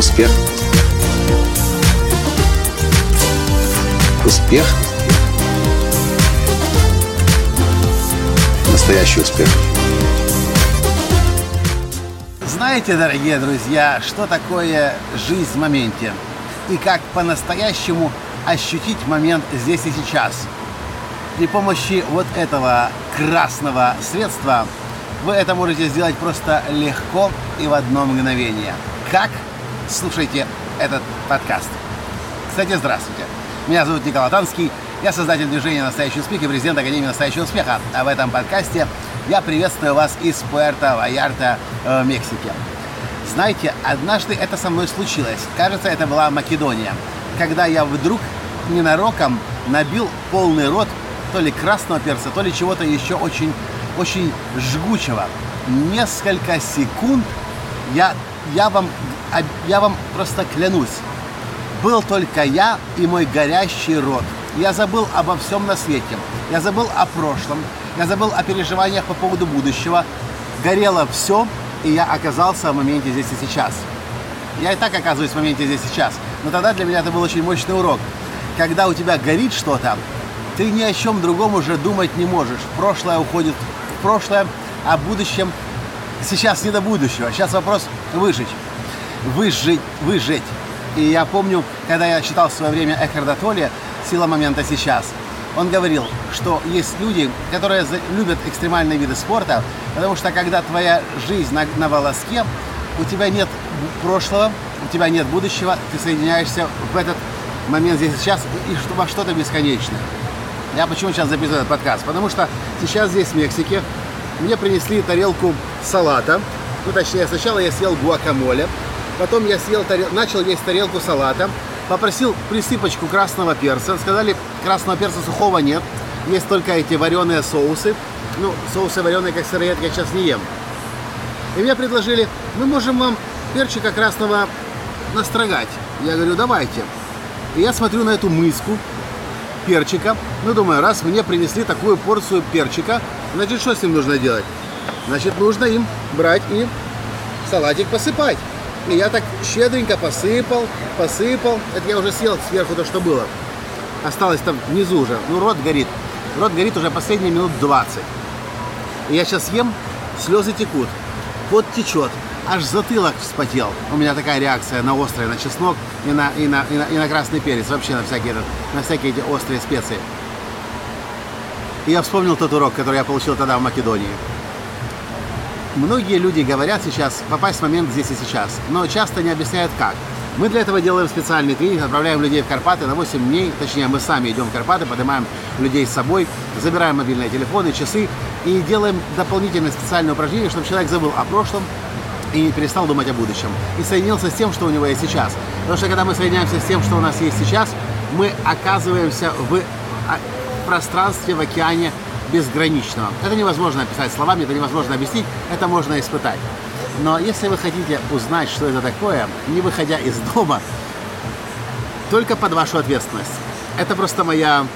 Успех. Успех. Настоящий успех. Знаете, дорогие друзья, что такое жизнь в моменте? И как по-настоящему ощутить момент здесь и сейчас? При помощи вот этого красного средства вы это можете сделать просто легко и в одно мгновение. Как? Слушайте этот подкаст. Кстати, здравствуйте. Меня зовут Николай Танский. Я создатель движения «Настоящий успех» и президент Академии «Настоящего успеха». А в этом подкасте я приветствую вас из Пуэрто-Ваярта, э, Мексики. Знаете, однажды это со мной случилось. Кажется, это была Македония. Когда я вдруг ненароком набил полный рот то ли красного перца, то ли чего-то еще очень, очень жгучего. Несколько секунд я, я, вам, я вам просто клянусь, был только я и мой горящий рот. Я забыл обо всем на свете. Я забыл о прошлом. Я забыл о переживаниях по поводу будущего. Горело все, и я оказался в моменте здесь и сейчас. Я и так оказываюсь в моменте здесь и сейчас. Но тогда для меня это был очень мощный урок. Когда у тебя горит что-то, ты ни о чем другом уже думать не можешь. Прошлое уходит в прошлое, а в будущем сейчас не до будущего. Сейчас вопрос выжить. Выжить, выжить. И я помню, когда я читал в свое время Экхарда Толли «Сила момента сейчас», он говорил, что есть люди, которые любят экстремальные виды спорта, потому что когда твоя жизнь на, на волоске, у тебя нет прошлого, у тебя нет будущего, ты соединяешься в этот момент здесь сейчас и во что-то бесконечное. Я почему сейчас записываю этот подкаст? Потому что сейчас здесь, в Мексике, мне принесли тарелку салата. Ну, точнее, сначала я съел гуакамоле, потом я съел, начал есть тарелку салата, попросил присыпочку красного перца. Сказали, красного перца сухого нет, есть только эти вареные соусы. Ну, соусы вареные, как сыроедки, я сейчас не ем. И мне предложили, мы можем вам перчика красного настрогать. Я говорю, давайте. И я смотрю на эту миску, перчика. Ну, думаю, раз мне принесли такую порцию перчика, значит, что с ним нужно делать? Значит, нужно им брать и салатик посыпать. И я так щедренько посыпал, посыпал. Это я уже съел сверху то, что было. Осталось там внизу уже. Ну, рот горит. Рот горит уже последние минут 20. И я сейчас ем, слезы текут. Пот течет аж затылок вспотел. У меня такая реакция на острое, на чеснок и на, и на, и на, и на красный перец, вообще на всякие, на всякие эти острые специи. И я вспомнил тот урок, который я получил тогда в Македонии. Многие люди говорят сейчас попасть в момент здесь и сейчас, но часто не объясняют как. Мы для этого делаем специальный тренинг, отправляем людей в Карпаты на 8 дней, точнее мы сами идем в Карпаты, поднимаем людей с собой, забираем мобильные телефоны, часы и делаем дополнительные специальные упражнения, чтобы человек забыл о прошлом, и перестал думать о будущем. И соединился с тем, что у него есть сейчас. Потому что когда мы соединяемся с тем, что у нас есть сейчас, мы оказываемся в а, пространстве, в океане безграничного. Это невозможно описать словами, это невозможно объяснить, это можно испытать. Но если вы хотите узнать, что это такое, не выходя из дома, только под вашу ответственность. Это просто моя,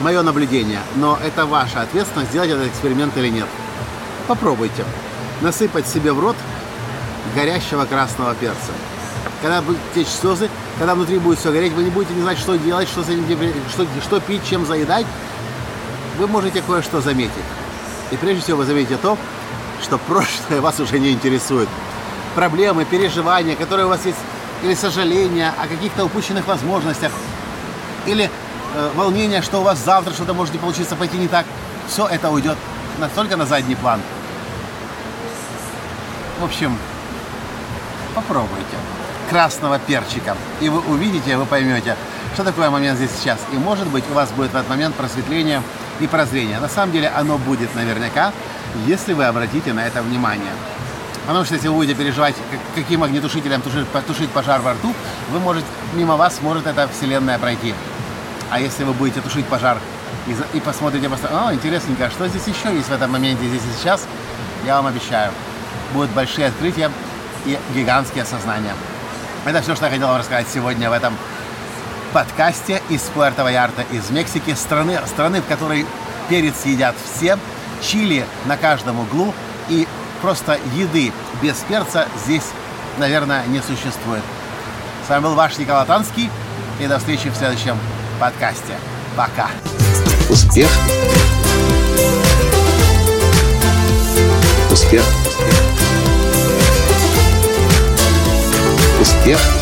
мое наблюдение. Но это ваша ответственность, сделать этот эксперимент или нет. Попробуйте. Насыпать себе в рот горящего красного перца. Когда будут течь слезы, когда внутри будет все гореть, вы не будете не знать, что делать, что, что, что пить, чем заедать, вы можете кое-что заметить. И прежде всего вы заметите то, что прошлое вас уже не интересует. Проблемы, переживания, которые у вас есть, или сожаления о каких-то упущенных возможностях, или э, волнение, что у вас завтра что-то может не получиться, пойти не так, все это уйдет настолько на задний план. В общем, попробуйте красного перчика. И вы увидите, вы поймете, что такое момент здесь сейчас. И может быть у вас будет в этот момент просветление и прозрение. На самом деле оно будет наверняка, если вы обратите на это внимание. Потому что если вы будете переживать, каким огнетушителем тушить, потушить пожар во рту, вы можете, мимо вас может эта вселенная пройти. А если вы будете тушить пожар и, и посмотрите, о, интересненько, что здесь еще есть в этом моменте, здесь и сейчас, я вам обещаю, будут большие открытия, и гигантские осознания. Это все, что я хотел вам рассказать сегодня в этом подкасте из Пуэрто Ярта из Мексики, страны, страны, в которой перец едят все, чили на каждом углу, и просто еды без перца здесь, наверное, не существует. С вами был ваш Николай Танский, и до встречи в следующем подкасте. Пока! Успех! Успех! Успех! Успех!